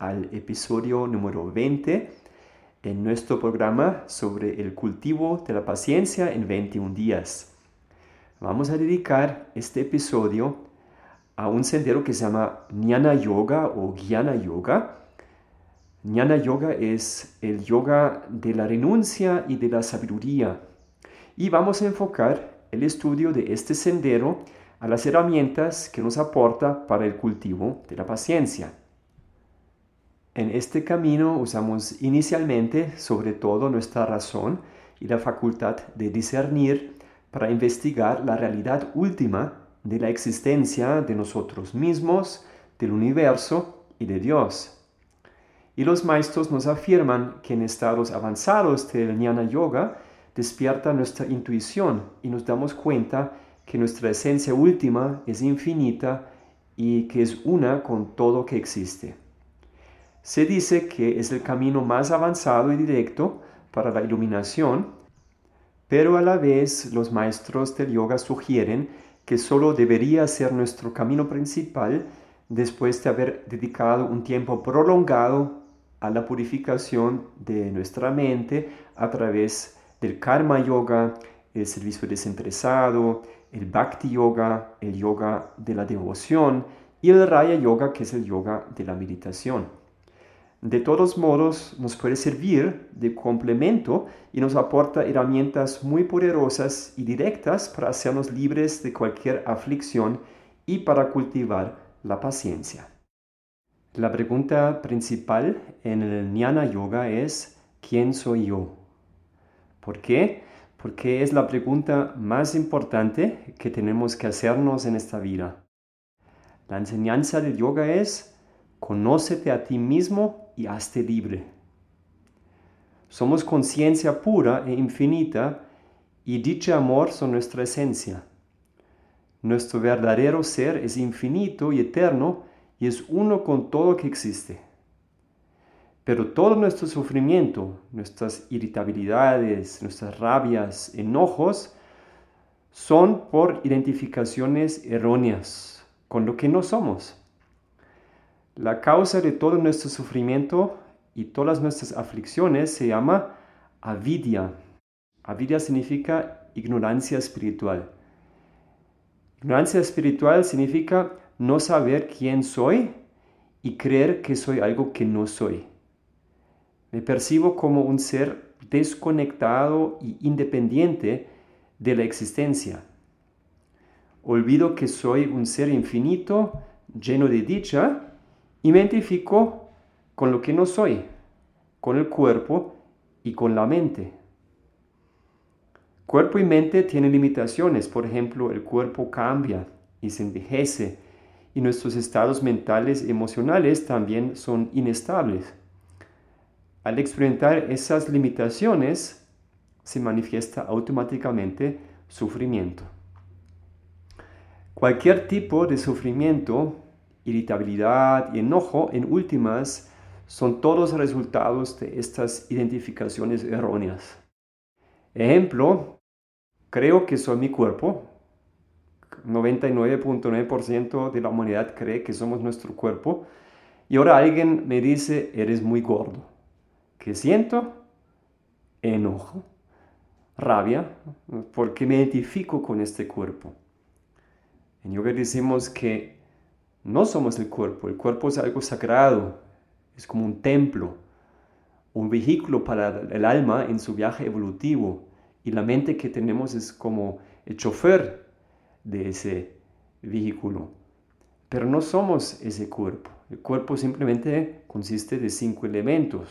al episodio número 20 en nuestro programa sobre el cultivo de la paciencia en 21 días. Vamos a dedicar este episodio a un sendero que se llama Jnana Yoga o Jnana Yoga. Jnana Yoga es el yoga de la renuncia y de la sabiduría. Y vamos a enfocar el estudio de este sendero a las herramientas que nos aporta para el cultivo de la paciencia. En este camino usamos inicialmente sobre todo nuestra razón y la facultad de discernir para investigar la realidad última de la existencia de nosotros mismos, del universo y de Dios. Y los maestros nos afirman que en estados avanzados del Jnana Yoga despierta nuestra intuición y nos damos cuenta que nuestra esencia última es infinita y que es una con todo que existe. Se dice que es el camino más avanzado y directo para la iluminación, pero a la vez los maestros del yoga sugieren que solo debería ser nuestro camino principal después de haber dedicado un tiempo prolongado a la purificación de nuestra mente a través del karma yoga, el servicio desinteresado, el bhakti yoga, el yoga de la devoción y el raya yoga que es el yoga de la meditación de todos modos nos puede servir de complemento y nos aporta herramientas muy poderosas y directas para hacernos libres de cualquier aflicción y para cultivar la paciencia. La pregunta principal en el Jnana Yoga es ¿quién soy yo? ¿Por qué? Porque es la pregunta más importante que tenemos que hacernos en esta vida. La enseñanza del yoga es conócete a ti mismo y hazte libre. Somos conciencia pura e infinita y dicho amor son nuestra esencia. Nuestro verdadero ser es infinito y eterno y es uno con todo que existe. Pero todo nuestro sufrimiento, nuestras irritabilidades, nuestras rabias, enojos, son por identificaciones erróneas con lo que no somos. La causa de todo nuestro sufrimiento y todas nuestras aflicciones se llama avidya. Avidya significa ignorancia espiritual. Ignorancia espiritual significa no saber quién soy y creer que soy algo que no soy. Me percibo como un ser desconectado y independiente de la existencia. Olvido que soy un ser infinito, lleno de dicha, y me identifico con lo que no soy, con el cuerpo y con la mente. Cuerpo y mente tienen limitaciones, por ejemplo, el cuerpo cambia y se envejece y nuestros estados mentales y emocionales también son inestables. Al experimentar esas limitaciones, se manifiesta automáticamente sufrimiento. Cualquier tipo de sufrimiento irritabilidad y enojo, en últimas, son todos resultados de estas identificaciones erróneas. Ejemplo, creo que soy mi cuerpo. 99.9% de la humanidad cree que somos nuestro cuerpo. Y ahora alguien me dice, eres muy gordo. ¿Qué siento? Enojo, rabia, porque me identifico con este cuerpo. En yoga decimos que no somos el cuerpo, el cuerpo es algo sagrado, es como un templo, un vehículo para el alma en su viaje evolutivo y la mente que tenemos es como el chofer de ese vehículo. Pero no somos ese cuerpo. El cuerpo simplemente consiste de cinco elementos.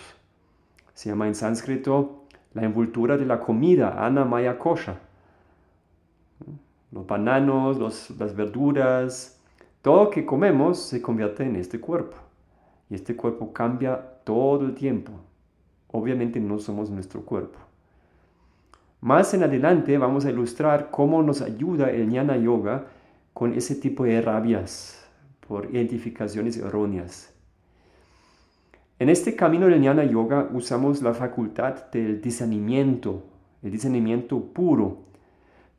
Se llama en sánscrito la envoltura de la comida, ana maya kosha. Los bananos, las verduras, todo lo que comemos se convierte en este cuerpo. Y este cuerpo cambia todo el tiempo. Obviamente no somos nuestro cuerpo. Más en adelante vamos a ilustrar cómo nos ayuda el Jnana Yoga con ese tipo de rabias por identificaciones erróneas. En este camino del Jnana Yoga usamos la facultad del discernimiento, el discernimiento puro,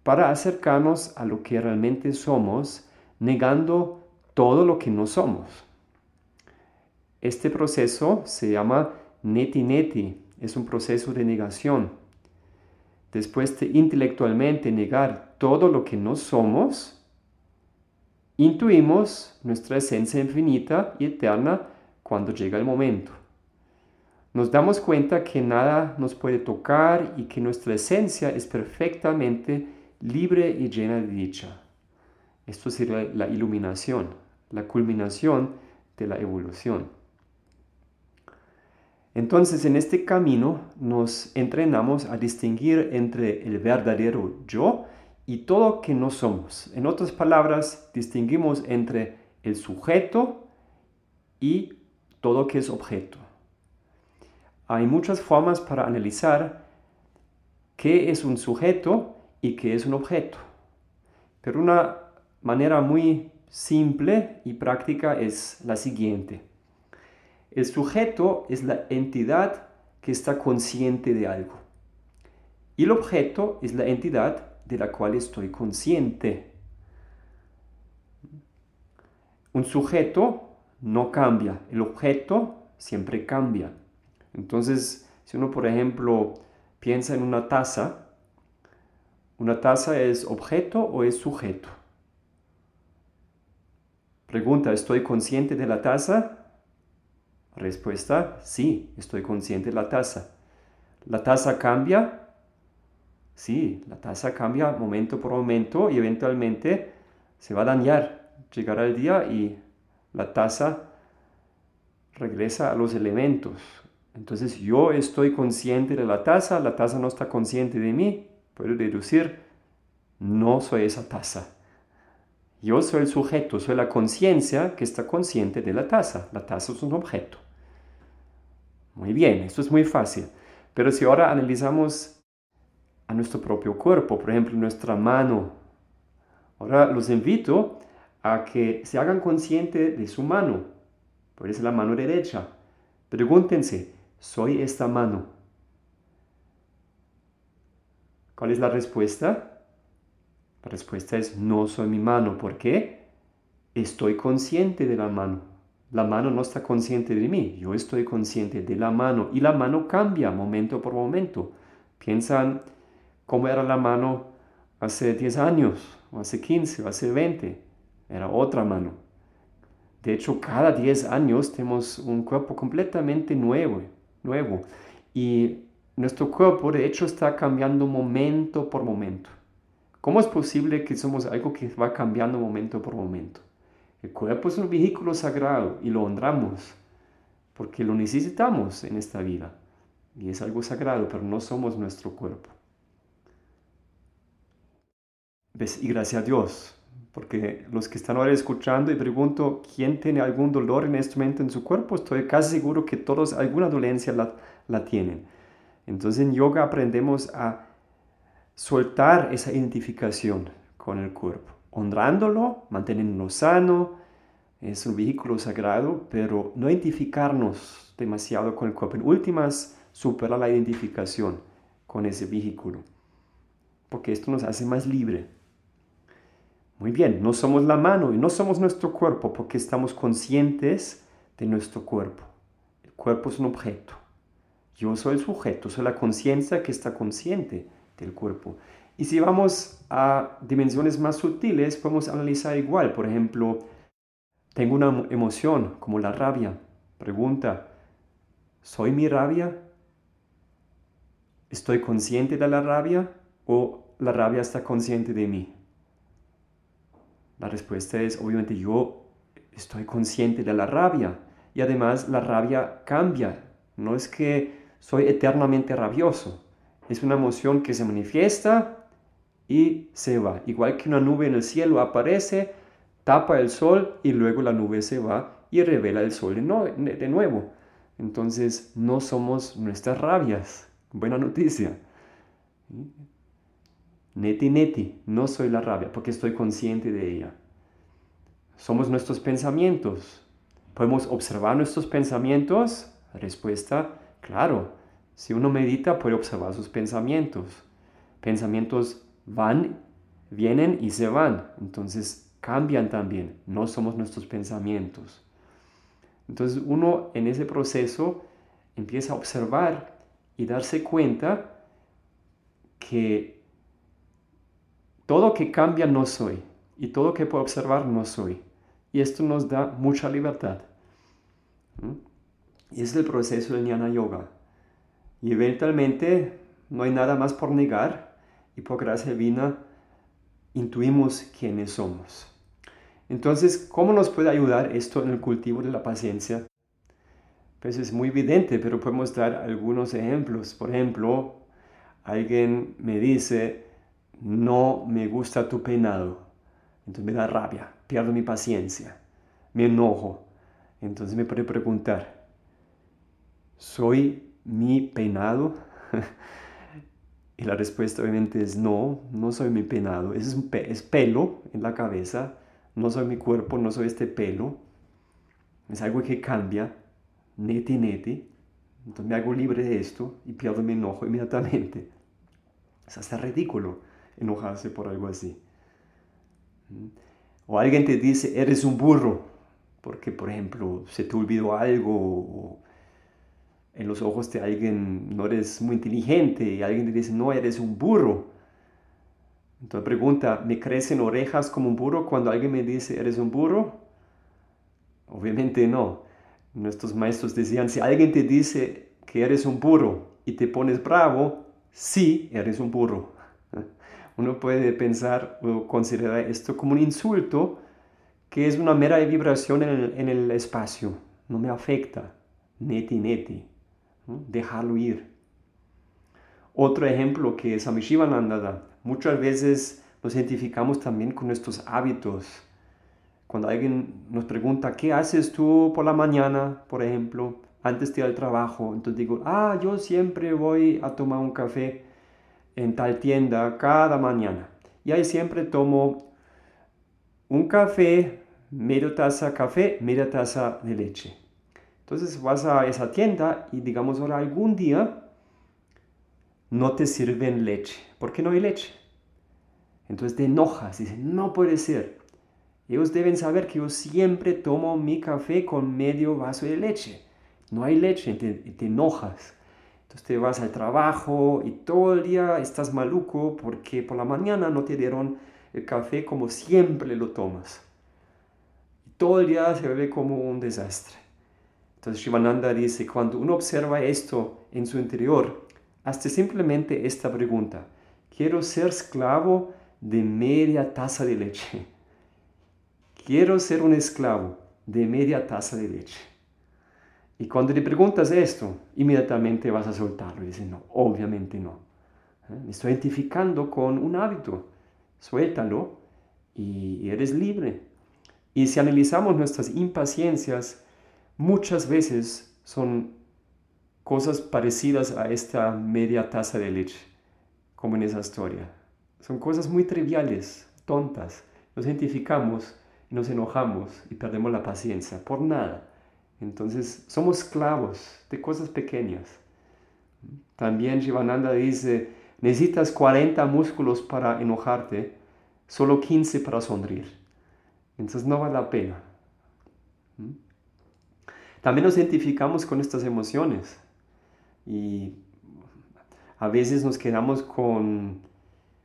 para acercarnos a lo que realmente somos, negando todo lo que no somos. Este proceso se llama neti neti, es un proceso de negación. Después de intelectualmente negar todo lo que no somos, intuimos nuestra esencia infinita y eterna cuando llega el momento. Nos damos cuenta que nada nos puede tocar y que nuestra esencia es perfectamente libre y llena de dicha. Esto sería la iluminación, la culminación de la evolución. Entonces en este camino nos entrenamos a distinguir entre el verdadero yo y todo que no somos. En otras palabras, distinguimos entre el sujeto y todo que es objeto. Hay muchas formas para analizar qué es un sujeto y qué es un objeto. Pero una manera muy simple y práctica es la siguiente. El sujeto es la entidad que está consciente de algo. Y el objeto es la entidad de la cual estoy consciente. Un sujeto no cambia, el objeto siempre cambia. Entonces, si uno, por ejemplo, piensa en una taza, ¿una taza es objeto o es sujeto? Pregunta, ¿estoy consciente de la taza? Respuesta, sí, estoy consciente de la tasa. ¿La tasa cambia? Sí, la tasa cambia momento por momento y eventualmente se va a dañar. Llegará el día y la tasa regresa a los elementos. Entonces yo estoy consciente de la tasa, la tasa no está consciente de mí. Puedo deducir, no soy esa tasa. Yo soy el sujeto, soy la conciencia que está consciente de la tasa. La tasa es un objeto. Muy bien, esto es muy fácil. Pero si ahora analizamos a nuestro propio cuerpo, por ejemplo, nuestra mano, ahora los invito a que se hagan conscientes de su mano. Puede ser la mano derecha. Pregúntense, ¿soy esta mano? ¿Cuál es la respuesta? La respuesta es no soy mi mano. ¿Por qué? Estoy consciente de la mano. La mano no está consciente de mí, yo estoy consciente de la mano y la mano cambia momento por momento. Piensan cómo era la mano hace 10 años, o hace 15, o hace 20. Era otra mano. De hecho, cada 10 años tenemos un cuerpo completamente nuevo, nuevo. Y nuestro cuerpo, de hecho, está cambiando momento por momento. ¿Cómo es posible que somos algo que va cambiando momento por momento? El cuerpo es un vehículo sagrado y lo honramos porque lo necesitamos en esta vida. Y es algo sagrado, pero no somos nuestro cuerpo. Y gracias a Dios, porque los que están ahora escuchando y pregunto, ¿quién tiene algún dolor en este momento en su cuerpo? Estoy casi seguro que todos alguna dolencia la, la tienen. Entonces en yoga aprendemos a soltar esa identificación con el cuerpo honrándolo, manteniéndonos sano, es un vehículo sagrado, pero no identificarnos demasiado con el cuerpo. En últimas, superar la identificación con ese vehículo, porque esto nos hace más libre. Muy bien, no somos la mano y no somos nuestro cuerpo porque estamos conscientes de nuestro cuerpo. El cuerpo es un objeto. Yo soy el sujeto, soy la conciencia que está consciente del cuerpo. Y si vamos a dimensiones más sutiles, podemos analizar igual. Por ejemplo, tengo una emoción como la rabia. Pregunta, ¿soy mi rabia? ¿Estoy consciente de la rabia o la rabia está consciente de mí? La respuesta es, obviamente, yo estoy consciente de la rabia. Y además la rabia cambia. No es que soy eternamente rabioso. Es una emoción que se manifiesta y se va. Igual que una nube en el cielo aparece, tapa el sol y luego la nube se va y revela el sol de, nuevo. Entonces no somos nuestras rabias. Buena noticia. Neti, neti, no soy la rabia porque estoy consciente de ella. Somos nuestros pensamientos. ¿Podemos observar nuestros pensamientos? Respuesta, claro. Si uno medita puede observar sus pensamientos. Pensamientos van, vienen y se van. Entonces cambian también. No somos nuestros pensamientos. Entonces uno en ese proceso empieza a observar y darse cuenta que todo que cambia no soy y todo que puedo observar no soy. Y esto nos da mucha libertad. Y es el proceso del Jnana Yoga. Y eventualmente no hay nada más por negar y por gracia divina intuimos quiénes somos. Entonces, ¿cómo nos puede ayudar esto en el cultivo de la paciencia? Pues es muy evidente, pero podemos dar algunos ejemplos. Por ejemplo, alguien me dice, no me gusta tu peinado. Entonces me da rabia, pierdo mi paciencia, me enojo. Entonces me puede preguntar, ¿soy mi peinado? y la respuesta obviamente es no, no soy mi peinado. Es, es pelo en la cabeza, no soy mi cuerpo, no soy este pelo. Es algo que cambia neti neti, entonces me hago libre de esto y pierdo mi enojo inmediatamente. Es hasta ridículo enojarse por algo así. O alguien te dice, eres un burro, porque por ejemplo se te olvidó algo, en los ojos de alguien no eres muy inteligente, y alguien te dice, no, eres un burro. Entonces pregunta, ¿me crecen orejas como un burro cuando alguien me dice, eres un burro? Obviamente no. Nuestros maestros decían, si alguien te dice que eres un burro y te pones bravo, sí, eres un burro. Uno puede pensar o considerar esto como un insulto que es una mera vibración en el, espacio, no me afecta, neti neti, dejarlo ir. Otro ejemplo que es Amishivananda da, muchas veces nos identificamos también con nuestros hábitos, cuando alguien nos pregunta, ¿qué haces tú por la mañana, por ejemplo, antes de ir al trabajo? Entonces digo, ah, yo siempre voy a tomar un café en tal tienda cada mañana. Y ahí siempre tomo un café, media taza café, media taza de leche. Entonces vas a esa tienda y digamos ahora algún día no te sirven leche. ¿Por qué no hay leche? Entonces te enojas, dices, no puede ser. Ellos deben saber que yo siempre tomo mi café con medio vaso de leche. No hay leche, te, te enojas. Entonces te vas al trabajo y todo el día estás maluco porque por la mañana no te dieron el café como siempre lo tomas. Y todo el día se ve como un desastre. Entonces Shivananda dice, cuando uno observa esto en su interior, hazte simplemente esta pregunta. Quiero ser esclavo de media taza de leche quiero ser un esclavo de media taza de leche. Y cuando le preguntas esto, inmediatamente vas a soltarlo. Y dice, no, obviamente no. ¿Eh? Me estoy identificando con un hábito. Suéltalo y eres libre. Y si analizamos nuestras impaciencias, muchas veces son cosas parecidas a esta media taza de leche, como en esa historia. Son cosas muy triviales, tontas. Nos identificamos nos enojamos y perdemos la paciencia por nada. Entonces somos esclavos de cosas pequeñas. También Shivananda dice, necesitas 40 músculos para enojarte, solo 15 para sonreír. Entonces no vale la pena. También nos identificamos con estas emociones y a veces nos quedamos con,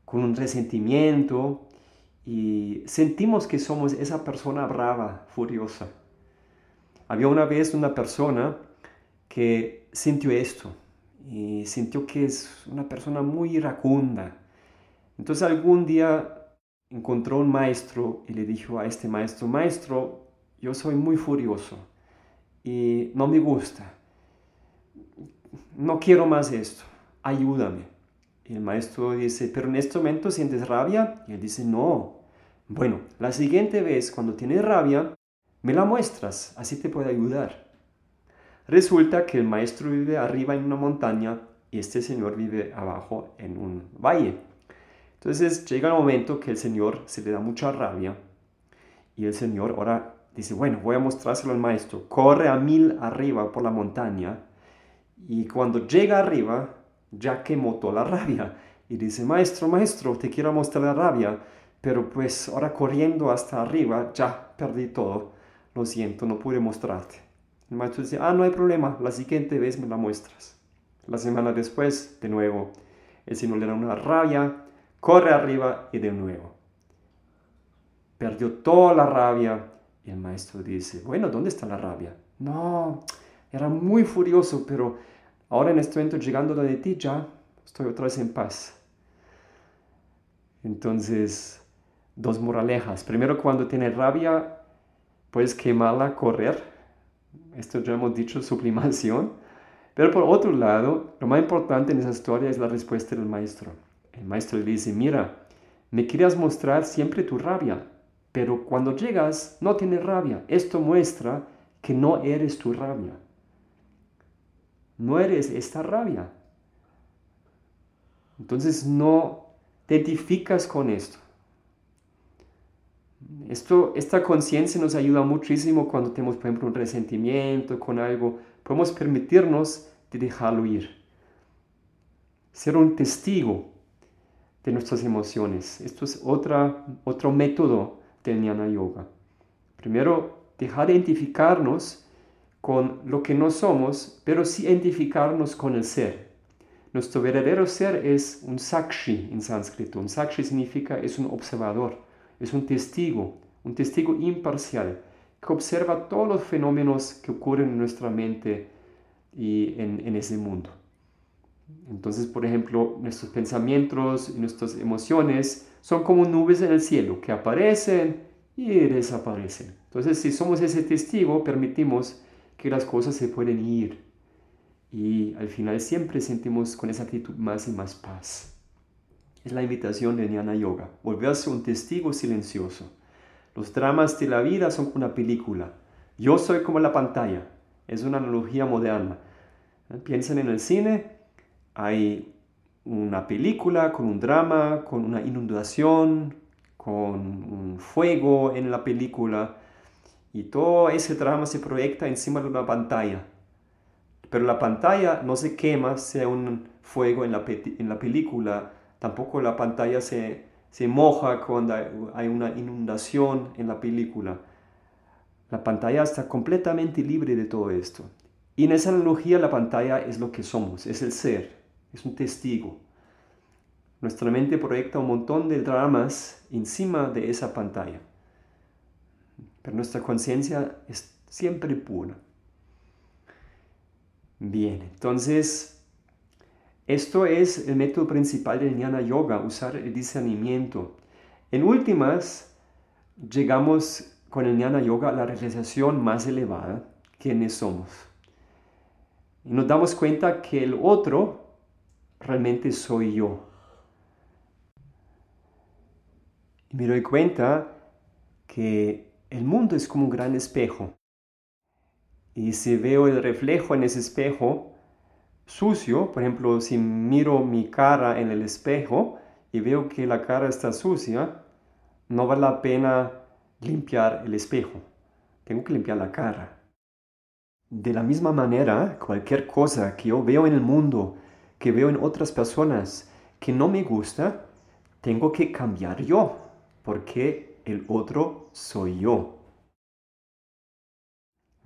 con un resentimiento y sentimos que somos esa persona brava, furiosa. Había una vez una persona que sintió esto y sintió que es una persona muy iracunda. Entonces algún día encontró un maestro y le dijo a este maestro, maestro, yo soy muy furioso y no me gusta. No quiero más esto, ayúdame. Y el maestro dice, pero en este momento sientes rabia. Y él dice, no. Bueno, la siguiente vez cuando tienes rabia, me la muestras, así te puedo ayudar. Resulta que el maestro vive arriba en una montaña y este señor vive abajo en un valle. Entonces llega el momento que el señor se le da mucha rabia y el señor ahora dice, bueno, voy a mostrárselo al maestro. Corre a mil arriba por la montaña y cuando llega arriba ya quemó toda la rabia y dice, maestro, maestro, te quiero mostrar la rabia, pero pues ahora corriendo hasta arriba ya perdí todo. Lo siento, no pude mostrarte. El maestro dice, ah, no hay problema, la siguiente vez me la muestras. La semana después, de nuevo, el señor le da una rabia, corre arriba y de nuevo. Perdió toda la rabia y el maestro dice, bueno, ¿dónde está la rabia? No, era muy furioso, pero ahora en este momento llegando de ti ya estoy otra vez en paz. Entonces, dos moralejas. Primero, cuando tiene rabia, puedes quemarla, correr esto ya hemos dicho, sublimación. Pero por otro lado, lo más importante en esa historia es la respuesta del maestro. El maestro le dice, mira, me querías mostrar siempre tu rabia, pero cuando llegas no tienes rabia. Esto muestra que no eres tu rabia. No eres esta rabia. Entonces no te identificas con esto. Esto, esta conciencia nos ayuda muchísimo cuando tenemos, por ejemplo, un resentimiento con algo. Podemos permitirnos de dejarlo ir. Ser un testigo de nuestras emociones. Esto es otra, otro método del Jnana Yoga. Primero, dejar de identificarnos con lo que no somos, pero sí identificarnos con el ser. Nuestro verdadero ser es un sakshi en sánscrito. Un sakshi significa es un observador es un testigo, un testigo imparcial, que observa todos los fenómenos que ocurren en nuestra mente y en, ese mundo. Entonces, por ejemplo, nuestros pensamientos y nuestras emociones son como nubes en el cielo que aparecen y desaparecen. Entonces, si somos ese testigo, permitimos que las cosas se pueden ir. Y al final siempre sentimos con esa actitud más y más paz es la invitación de Jnana Yoga, volverse un testigo silencioso. Los dramas de la vida son como una película. Yo soy como la pantalla. Es una analogía moderna. ¿Eh? Piensen en el cine, hay una película con un drama, con una inundación, con un fuego en la película y todo ese drama se proyecta encima de una pantalla. Pero la pantalla no se quema, sea un fuego en la, en la película, Tampoco la pantalla se, moja cuando hay una inundación en la película. La pantalla está completamente libre de todo esto. Y en esa analogía la pantalla es lo que somos, es el ser, es un testigo. Nuestra mente proyecta un montón de dramas encima de esa pantalla. Pero nuestra conciencia es siempre pura. Bien, entonces esto es el método principal del Jnana Yoga, usar el discernimiento. En últimas, llegamos con el Jnana Yoga a la realización más elevada, quienes somos. Y nos damos cuenta que el otro realmente soy yo. Y me doy cuenta que el mundo es como un gran espejo. Y si veo el reflejo en ese espejo, sucio, por ejemplo, si miro mi cara en el espejo y veo que la cara está sucia, no vale la pena limpiar el espejo. Tengo que limpiar la cara. De la misma manera, cualquier cosa que yo veo en el mundo, que veo en otras personas, que no me gusta, tengo que cambiar yo, porque el otro soy yo.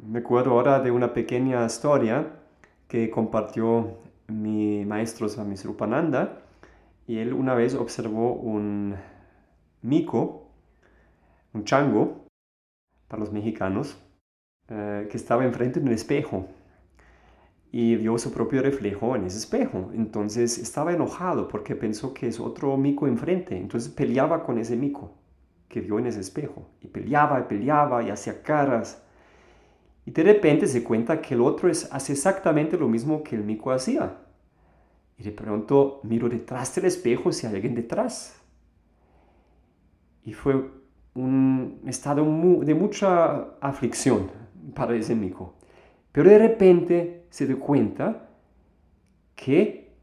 Me acuerdo ahora de una pequeña historia que compartió mi maestro Swami Rupananda y él una vez observó un mico, un chango para los mexicanos, eh, que estaba enfrente de un espejo y vio su propio reflejo en ese espejo. Entonces estaba enojado porque pensó que es otro mico enfrente. Entonces peleaba con ese mico que vio en ese espejo. Y peleaba y peleaba y hacía caras. Y de repente se cuenta que el otro es, hace exactamente lo mismo que el mico hacía. Y de pronto miro detrás del espejo si hay alguien detrás. Y fue un estado de mucha aflicción para ese mico. Pero de repente se dio cuenta que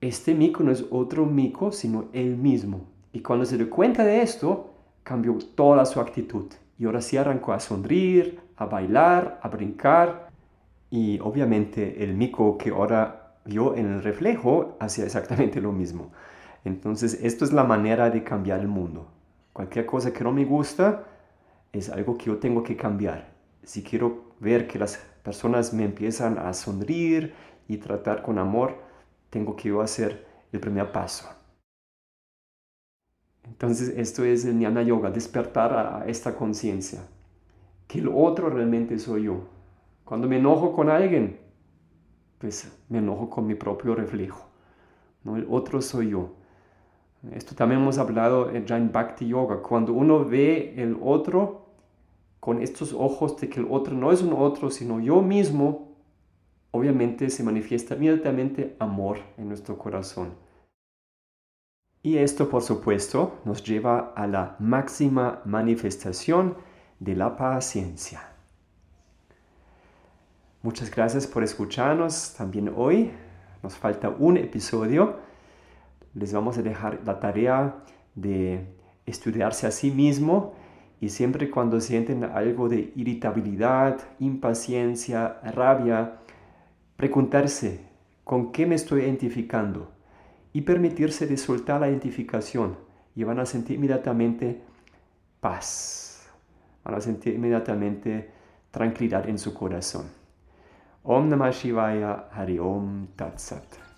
este mico no es otro mico, sino él mismo. Y cuando se dio cuenta de esto, cambió toda su actitud. Y ahora sí arrancó a sonreír, a bailar, a brincar. Y obviamente el mico que ahora vio en el reflejo hacía exactamente lo mismo. Entonces, esto es la manera de cambiar el mundo. Cualquier cosa que no me gusta es algo que yo tengo que cambiar. Si quiero ver que las personas me empiezan a sonreír y tratar con amor, tengo que yo hacer el primer paso. Entonces, esto es el Jnana Yoga, despertar a esta conciencia, que el otro realmente soy yo. Cuando me enojo con alguien, pues me enojo con mi propio reflejo. ¿no? El otro soy yo. Esto también hemos hablado en Jain Bhakti Yoga. Cuando uno ve el otro con estos ojos de que el otro no es un otro, sino yo mismo, obviamente se manifiesta inmediatamente amor en nuestro corazón. Y esto, por supuesto, nos lleva a la máxima manifestación de la paciencia. Muchas gracias por escucharnos también hoy. Nos falta un episodio les vamos a dejar la tarea de estudiarse a sí mismo y siempre cuando sienten algo de irritabilidad, impaciencia, rabia, preguntarse con qué me estoy identificando y permitirse de soltar la identificación y van a sentir inmediatamente paz, van a sentir inmediatamente tranquilidad en su corazón. Om Namah Shivaya Hari Om Tat Sat.